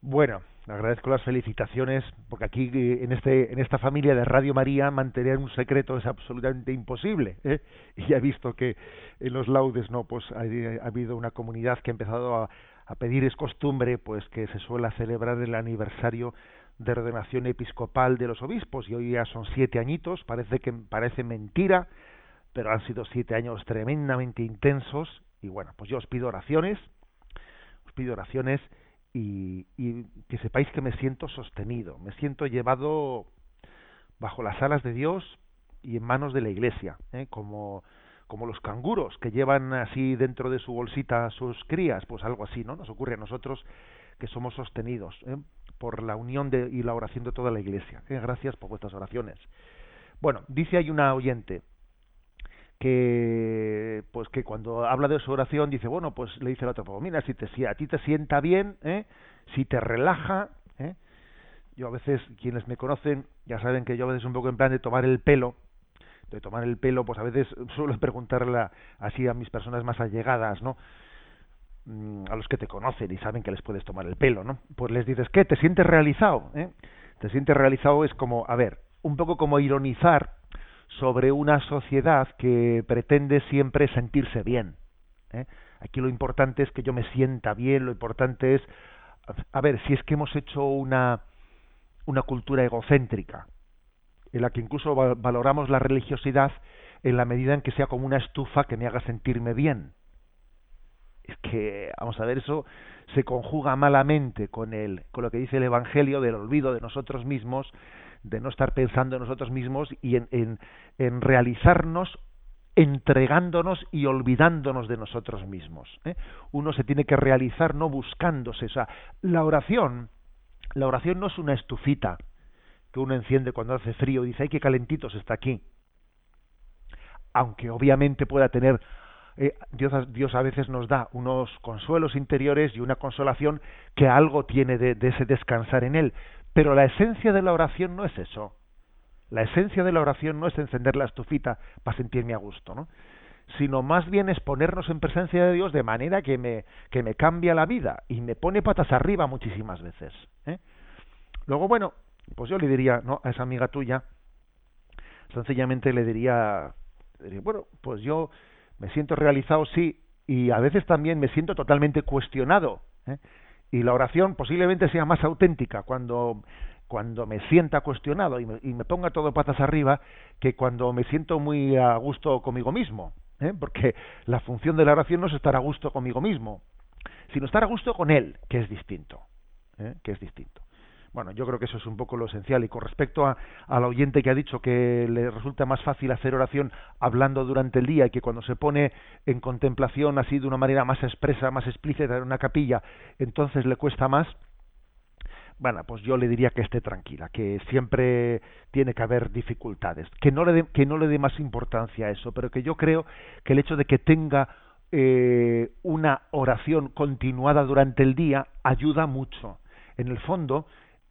Bueno, agradezco las felicitaciones porque aquí eh, en este en esta familia de Radio María mantener un secreto es absolutamente imposible ¿eh? [laughs] y ya he visto que en los laudes no pues ha, habido una comunidad que ha empezado a, a, pedir es costumbre pues que se suele celebrar el aniversario de ordenación episcopal de los obispos y hoy ya son siete añitos parece que parece mentira pero han sido siete años tremendamente intensos y bueno pues yo os pido oraciones os pido oraciones y, que sepáis que me siento sostenido, me siento llevado bajo las alas de Dios y en manos de la Iglesia, ¿eh? como, como los canguros que llevan así dentro de su bolsita a sus crías, pues algo así, ¿no? Nos ocurre a nosotros que somos sostenidos ¿eh? por la unión de, y la oración de toda la Iglesia. ¿eh? Gracias por vuestras oraciones. Bueno, dice hay una oyente que pues que cuando habla de su oración dice bueno pues le dice el otro pues mira si te si a ti te sienta bien ¿eh? si te relaja ¿eh? yo a veces quienes me conocen ya saben que yo a veces un poco en plan de tomar el pelo de tomar el pelo pues a veces [laughs] suelo preguntarle así a mis personas más allegadas no mm, a los que te conocen y saben que les puedes tomar el pelo no pues les dices qué te sientes realizado ¿eh? te sientes realizado es como a ver un poco como ironizar sobre una sociedad que pretende siempre sentirse bien. ¿eh? Aquí lo importante es que yo me sienta bien, lo importante es, a ver, si es que hemos hecho una, una cultura egocéntrica, en la que incluso valoramos la religiosidad en la medida en que sea como una estufa que me haga sentirme bien. Es que, vamos a ver, eso se conjuga malamente con, el, con lo que dice el Evangelio del olvido de nosotros mismos de no estar pensando en nosotros mismos y en, en, realizarnos entregándonos y olvidándonos de nosotros mismos. ¿eh? Uno se tiene que realizar no buscándose. O sea, la oración, la oración no es una estufita que uno enciende cuando hace frío y dice, ay, qué calentitos está aquí. Aunque obviamente pueda tener, eh, Dios, Dios a veces nos da unos consuelos interiores y una consolación que algo tiene de, de ese descansar en él, pero la esencia de la oración no es eso. La esencia de la oración no es encender la estufita para sentirme a gusto, ¿no? sino más bien es ponernos en presencia de Dios de manera que me, que me cambia la vida y me pone patas arriba muchísimas veces. ¿eh? Luego, bueno, pues yo le diría ¿no? a esa amiga tuya, sencillamente le diría, bueno, pues yo me siento realizado, sí, y a veces también me siento totalmente cuestionado. ¿eh? Y la oración posiblemente sea más auténtica cuando cuando me sienta cuestionado y me, ponga todo patas arriba que cuando me siento muy a gusto conmigo mismo ¿eh? porque la función de la oración no es estar a gusto conmigo mismo sino estar a gusto con él que es distinto ¿eh? que es distinto bueno, yo creo que eso es un poco lo esencial. Y con respecto a, al oyente que ha dicho que le resulta más fácil hacer oración hablando durante el día y que cuando se pone en contemplación así de una manera más expresa, más explícita en una capilla, entonces le cuesta más, bueno, pues yo le diría que esté tranquila, que siempre tiene que haber dificultades, que no le dé, que no le dé más importancia a eso, pero que yo creo que el hecho de que tenga eh, una oración continuada durante el día ayuda mucho. En el fondo,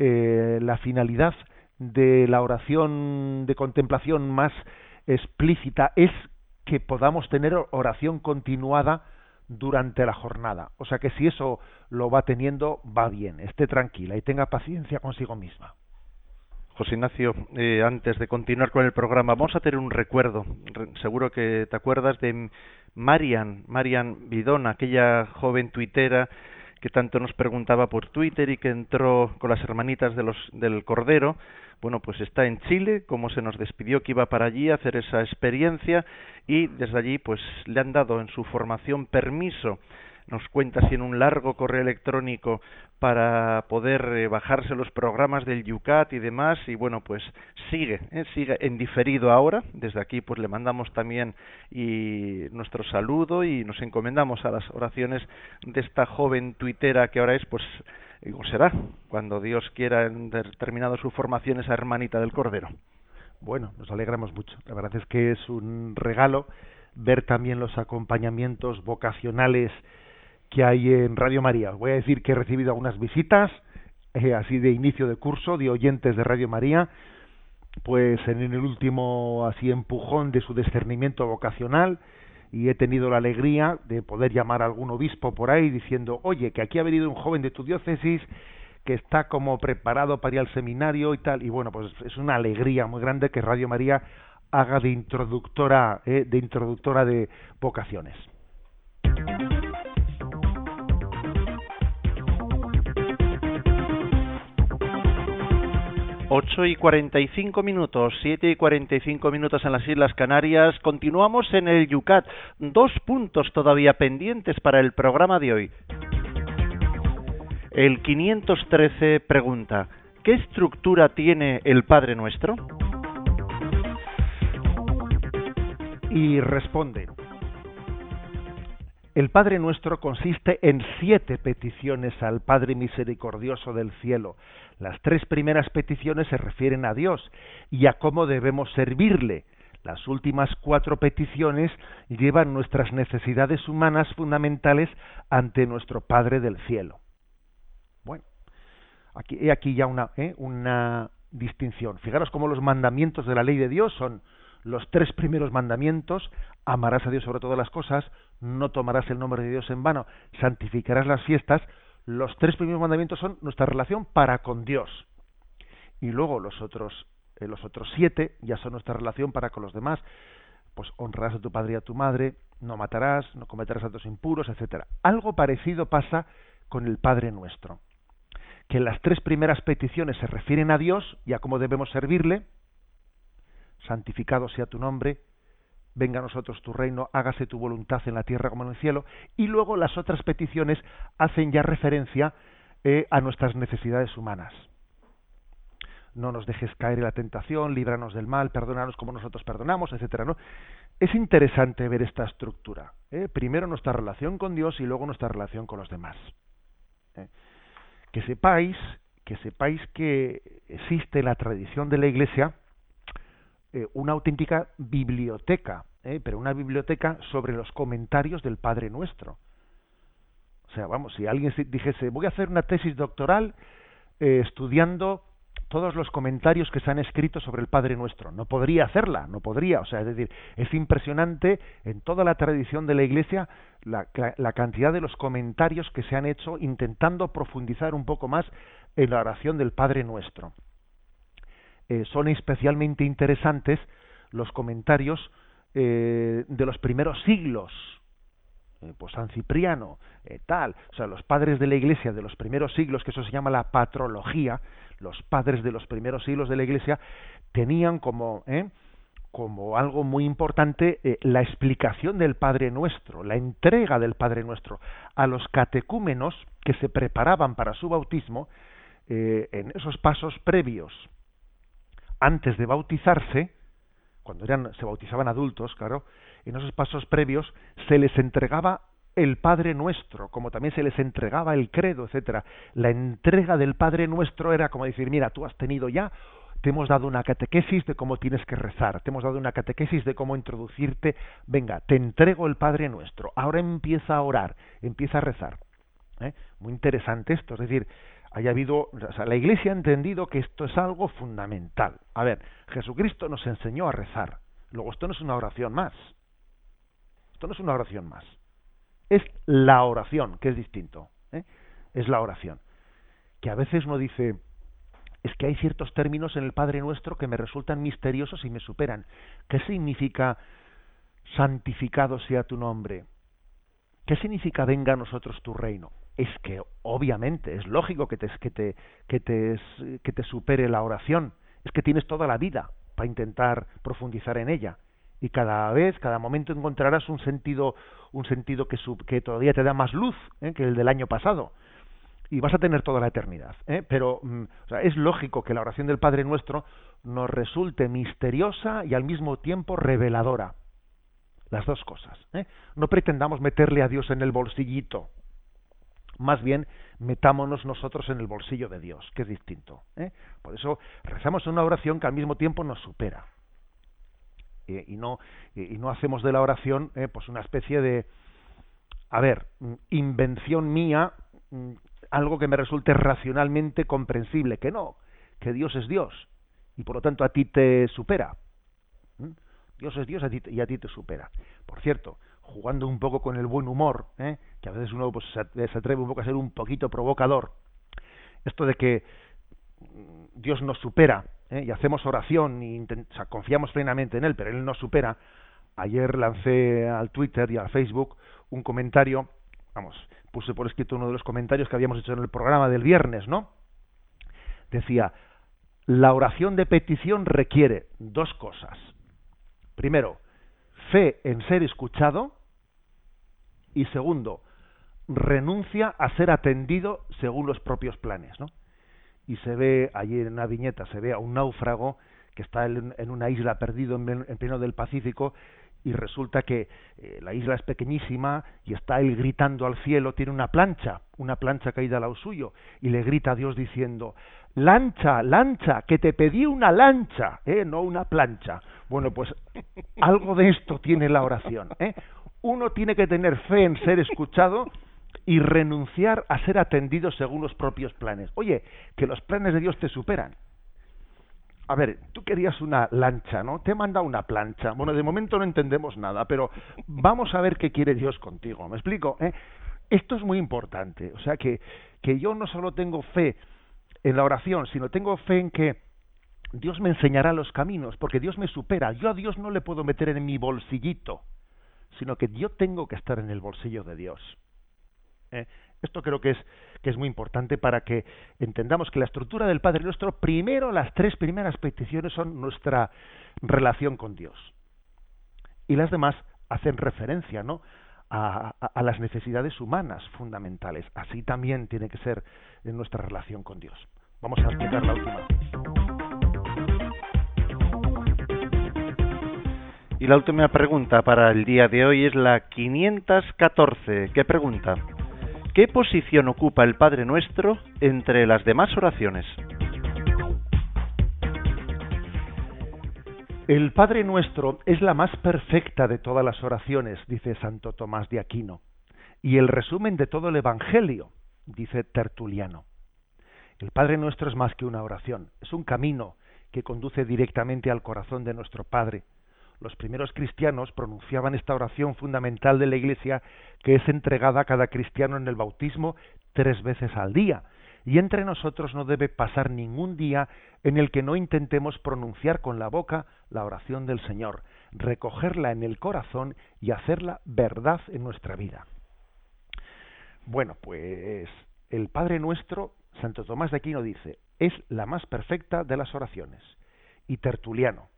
eh, la finalidad de la oración de contemplación más explícita es que podamos tener oración continuada durante la jornada. O sea que si eso lo va teniendo, va bien, esté tranquila y tenga paciencia consigo misma. José Ignacio, eh, antes de continuar con el programa, vamos a tener un recuerdo. seguro que te acuerdas de Marian, Marian Bidón, aquella joven tuitera que tanto nos preguntaba por Twitter y que entró con las hermanitas de los, del Cordero, bueno, pues está en Chile, como se nos despidió que iba para allí a hacer esa experiencia y desde allí pues le han dado en su formación permiso nos cuenta si en un largo correo electrónico para poder eh, bajarse los programas del Yucat y demás y bueno pues sigue eh, sigue en diferido ahora. Desde aquí pues le mandamos también y nuestro saludo y nos encomendamos a las oraciones de esta joven tuitera que ahora es pues o será cuando Dios quiera terminado su formación esa hermanita del Cordero. Bueno nos alegramos mucho. La verdad es que es un regalo ver también los acompañamientos vocacionales que hay en Radio María. Voy a decir que he recibido algunas visitas, eh, así de inicio de curso, de oyentes de Radio María, pues en el último así empujón de su discernimiento vocacional y he tenido la alegría de poder llamar a algún obispo por ahí diciendo, oye, que aquí ha venido un joven de tu diócesis que está como preparado para ir al seminario y tal. Y bueno, pues es una alegría muy grande que Radio María haga de introductora, eh, de introductora de vocaciones. 8 y 45 minutos, 7 y 45 minutos en las Islas Canarias. Continuamos en el Yucat. Dos puntos todavía pendientes para el programa de hoy. El 513 pregunta, ¿qué estructura tiene el Padre Nuestro? Y responde, El Padre Nuestro consiste en siete peticiones al Padre Misericordioso del cielo. Las tres primeras peticiones se refieren a Dios y a cómo debemos servirle. Las últimas cuatro peticiones llevan nuestras necesidades humanas fundamentales ante nuestro Padre del cielo. Bueno, aquí, aquí ya una, ¿eh? una distinción. Fijaros cómo los mandamientos de la ley de Dios son los tres primeros mandamientos, amarás a Dios sobre todas las cosas, no tomarás el nombre de Dios en vano, santificarás las fiestas, los tres primeros mandamientos son nuestra relación para con Dios. Y luego los otros, eh, los otros siete ya son nuestra relación para con los demás. Pues honrarás a tu padre y a tu madre, no matarás, no cometerás actos impuros, etcétera. Algo parecido pasa con el Padre nuestro. Que las tres primeras peticiones se refieren a Dios y a cómo debemos servirle, santificado sea tu nombre, venga a nosotros tu reino, hágase tu voluntad en la tierra como en el cielo, y luego las otras peticiones hacen ya referencia eh, a nuestras necesidades humanas. No nos dejes caer en la tentación, líbranos del mal, perdónanos como nosotros perdonamos, etcétera. Es interesante ver esta estructura. ¿eh? Primero nuestra relación con Dios y luego nuestra relación con los demás. ¿eh? Que sepáis, que sepáis que existe la tradición de la Iglesia eh, una auténtica biblioteca, eh, pero una biblioteca sobre los comentarios del Padre Nuestro. O sea, vamos, si alguien dijese, voy a hacer una tesis doctoral eh, estudiando todos los comentarios que se han escrito sobre el Padre Nuestro. No podría hacerla, no podría. O sea, es decir, es impresionante en toda la tradición de la Iglesia la, la, cantidad de los comentarios que se han hecho intentando profundizar un poco más en la oración del Padre Nuestro. Eh, son especialmente interesantes los comentarios eh, de los primeros siglos, eh, pues San Cipriano, tal, o sea, los padres de la Iglesia de los primeros siglos, que eso se llama la patrología, los padres de los primeros siglos de la Iglesia tenían como, como algo muy importante la explicación del Padre Nuestro, la entrega del Padre Nuestro a los catecúmenos que se preparaban para su bautismo en esos pasos previos antes de bautizarse, cuando eran, se bautizaban adultos, claro, en esos pasos previos se les entregaba el Padre Nuestro, como también se les entregaba el credo, etcétera. La entrega del Padre Nuestro era como decir, mira, tú has tenido ya, te hemos dado una catequesis de cómo tienes que rezar, te hemos dado una catequesis de cómo introducirte, venga, te entrego el Padre Nuestro, ahora empieza a orar, empieza a rezar. ¿eh? Muy interesante esto, es decir, haya habido, o sea, la Iglesia ha entendido que esto es algo fundamental. A ver, Jesucristo nos enseñó a rezar. Luego, esto no es una oración más. Esto no es una oración más. Es la oración, que es distinto. ¿eh? Es la oración. Que a veces uno dice, es que hay ciertos términos en el Padre Nuestro que me resultan misteriosos y me superan. ¿Qué significa santificado sea tu nombre? ¿Qué significa venga a nosotros tu reino? Es que obviamente es lógico que te, que te, que te, que te supere la oración, es que tienes toda la vida para intentar profundizar en ella y cada vez, cada momento encontrarás un sentido, un sentido que, que todavía te da más luz ¿eh? que el del año pasado y vas a tener toda la eternidad. ¿eh? Pero mm, es lógico que la oración del Padre Nuestro nos resulte misteriosa y al mismo tiempo reveladora. Las dos cosas. ¿eh? No pretendamos meterle a Dios en el bolsillito, más bien metámonos nosotros en el bolsillo de Dios, que es distinto. ¿eh? Por eso rezamos una oración que al mismo tiempo nos supera. y, no, y no hacemos de la oración ¿eh? pues una especie de, a ver, invención mía, mm, algo que me resulte racionalmente comprensible, que no, que Dios es Dios y por lo tanto a ti te supera. Dios es Dios y a ti te supera. Por cierto, jugando un poco con el buen humor, ¿eh? que a veces uno pues, se atreve un poco a ser un poquito provocador. Esto de que Dios nos supera ¿eh? y hacemos oración y confiamos plenamente en Él, pero Él nos supera. Ayer lancé al Twitter y al Facebook un comentario, vamos, puse por escrito uno de los comentarios que habíamos hecho en el programa del viernes, ¿no? Decía, la oración de petición requiere dos cosas. Primero, fe en ser escuchado y segundo, renuncia a ser atendido según los propios planes, ¿no? Y se ve allí en una viñeta, se ve a un náufrago que está en, una isla perdido en, pleno del Pacífico y resulta que eh, la isla es pequeñísima y está él gritando al cielo, tiene una plancha, una plancha caída al lado suyo, y le grita a Dios diciendo, lancha, lancha, que te pedí una lancha, ¿eh? no una plancha. Bueno, pues [laughs] algo de esto tiene la oración. ¿eh? Uno tiene que tener fe en ser escuchado y renunciar a ser atendido según los propios planes. Oye, que los planes de Dios te superan a ver, tú querías una lancha, ¿no? Te he mandado una plancha. Bueno, de momento no entendemos nada, pero vamos a ver qué quiere Dios contigo. ¿Me explico? ¿Eh? Esto es muy importante. O sea, que, que yo no solo tengo fe en la oración, sino tengo fe en que Dios me enseñará los caminos, porque Dios me supera. Yo a Dios no le puedo meter en mi bolsillito, sino que yo tengo que estar en el bolsillo de Dios. ¿Eh? Esto creo que es, que es muy importante para que entendamos que la estructura del Padre Nuestro, primero las tres primeras peticiones son nuestra relación con Dios. Y las demás hacen referencia ¿no? a, las necesidades humanas fundamentales. Así también tiene que ser en nuestra relación con Dios. Vamos a explicar la última. Y la última pregunta para el día de hoy es la 514. ¿Qué pregunta? ¿Qué posición ocupa el Padre Nuestro entre las demás oraciones? El Padre Nuestro es la más perfecta de todas las oraciones, dice Santo Tomás de Aquino, y el resumen de todo el Evangelio, dice Tertuliano. El Padre Nuestro es más que una oración, es un camino que conduce directamente al corazón de nuestro Padre, los primeros cristianos pronunciaban esta oración fundamental de la Iglesia que es entregada a cada cristiano en el bautismo tres veces al día. Y entre nosotros no debe pasar ningún día en el que no intentemos pronunciar con la boca la oración del Señor, recogerla en el corazón y hacerla verdad en nuestra vida. Bueno, pues el Padre nuestro, Santo Tomás de Aquino dice, es la más perfecta de las oraciones. Y Tertuliano,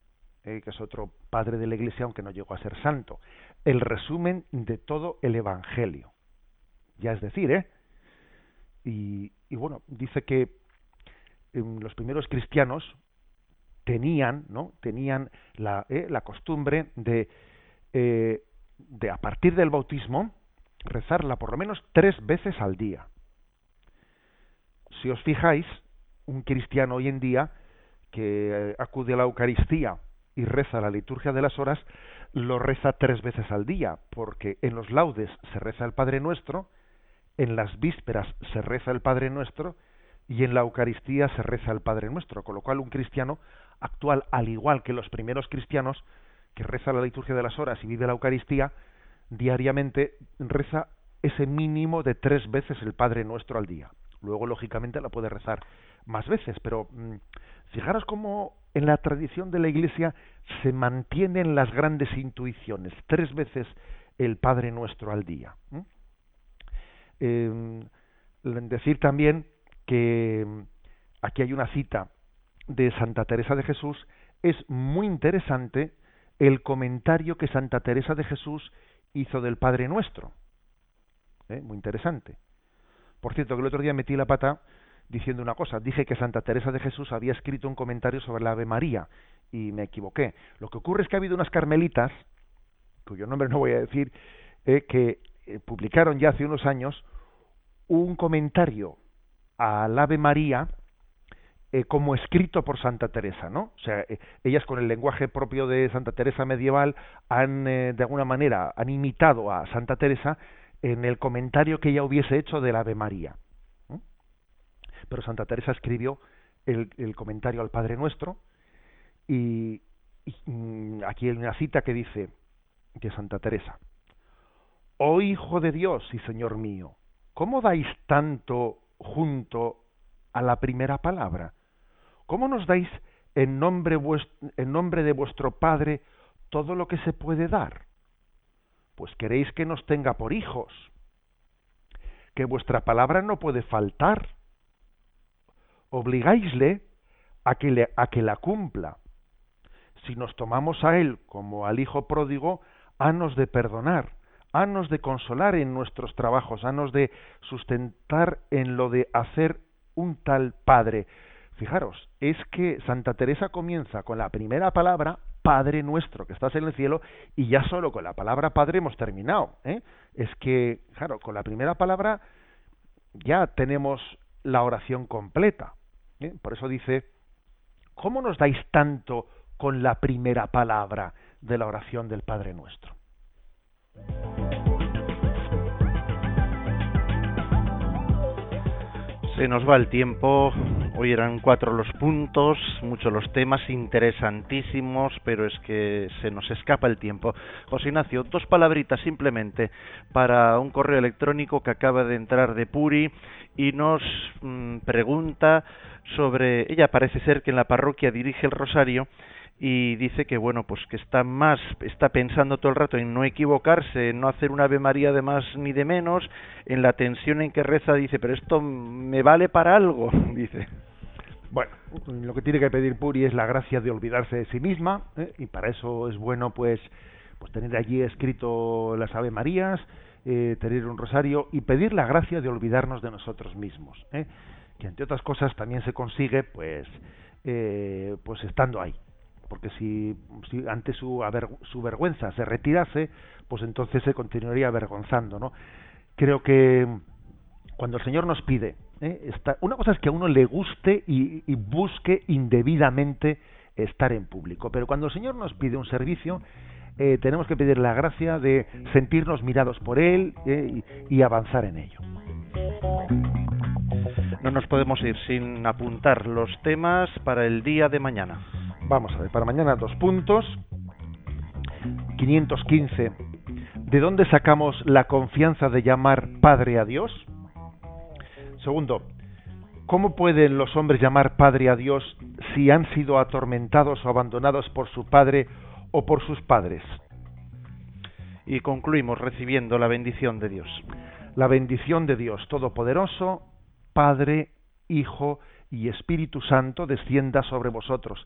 eh, que es otro padre de la Iglesia, aunque no llegó a ser santo. El resumen de todo el Evangelio. Ya es decir, ¿eh? Y, bueno, dice que em, los primeros cristianos tenían, ¿no? Tenían la, eh, la costumbre de, eh, de, a partir del bautismo, rezarla por lo menos tres veces al día. Si os fijáis, un cristiano hoy en día que acude a la Eucaristía y reza la liturgia de las horas, lo reza tres veces al día, porque en los laudes se reza el Padre Nuestro, en las vísperas se reza el Padre Nuestro y en la Eucaristía se reza el Padre Nuestro, con lo cual un cristiano actual, al igual que los primeros cristianos, que reza la liturgia de las horas y vive la Eucaristía, diariamente reza ese mínimo de tres veces el Padre Nuestro al día. Luego, lógicamente, la puede rezar más veces, pero mm, fijaros cómo en la tradición de la Iglesia se mantienen las grandes intuiciones, tres veces el Padre Nuestro al día. Eh, decir también que aquí hay una cita de Santa Teresa de Jesús, es muy interesante el comentario que Santa Teresa de Jesús hizo del Padre Nuestro. ¿Eh? Muy interesante. Por cierto, que el otro día metí la pata diciendo una cosa. Dije que Santa Teresa de Jesús había escrito un comentario sobre la Ave María y me equivoqué. Lo que ocurre es que ha habido unas carmelitas, cuyo nombre no voy a decir, eh, que eh, publicaron ya hace unos años un comentario al Ave María eh, como escrito por Santa Teresa, ¿no? O sea, ellas con el lenguaje propio de Santa Teresa medieval han, de alguna manera, han imitado a Santa Teresa en el comentario que ella hubiese hecho del Ave María pero Santa Teresa escribió el, comentario al Padre Nuestro y, mm, aquí hay una cita que dice de Santa Teresa, Oh Hijo de Dios y Señor mío, ¿cómo dais tanto junto a la primera palabra? ¿Cómo nos dais en nombre, en nombre de vuestro Padre todo lo que se puede dar? Pues queréis que nos tenga por hijos, que vuestra palabra no puede faltar obligáisle a que, le, a que la cumpla. Si nos tomamos a él como al hijo pródigo, hanos de perdonar, hanos de consolar en nuestros trabajos, hanos de sustentar en lo de hacer un tal padre. Fijaros, es que Santa Teresa comienza con la primera palabra, Padre nuestro que estás en el cielo, y ya solo con la palabra Padre hemos terminado. ¿eh? Es que, claro, con la primera palabra ya tenemos la oración completa. ¿Eh? Por eso dice, ¿cómo nos dais tanto con la primera palabra de la oración del Padre nuestro? Se nos va el tiempo, hoy eran cuatro los puntos, muchos los temas, interesantísimos, pero es que se nos escapa el tiempo. José Ignacio, dos palabritas simplemente para un correo electrónico que acaba de entrar de Puri y nos mm, pregunta sobre, ella parece ser que en la parroquia dirige el rosario y dice que bueno pues que está más está pensando todo el rato en no equivocarse en no hacer una ave maría de más ni de menos en la tensión en que reza dice pero esto me vale para algo [laughs] dice bueno lo que tiene que pedir Puri es la gracia de olvidarse de sí misma ¿eh? y para eso es bueno pues pues tener allí escrito las ave marías eh, tener un rosario y pedir la gracia de olvidarnos de nosotros mismos ¿eh? que entre otras cosas también se consigue pues eh, pues estando ahí porque si, si ante su, su vergüenza se retirase, pues entonces se continuaría avergonzando, ¿no? Creo que cuando el Señor nos pide, ¿eh? una cosa es que a uno le guste y, busque indebidamente estar en público, pero cuando el Señor nos pide un servicio, eh, tenemos que pedir la gracia de sentirnos mirados por Él ¿eh? y avanzar en ello. No nos podemos ir sin apuntar los temas para el día de mañana. Vamos a ver, para mañana dos puntos. 515. ¿De dónde sacamos la confianza de llamar Padre a Dios? Segundo, ¿cómo pueden los hombres llamar Padre a Dios si han sido atormentados o abandonados por su Padre o por sus padres? Y concluimos recibiendo la bendición de Dios. La bendición de Dios Todopoderoso, Padre, Hijo y Espíritu Santo descienda sobre vosotros.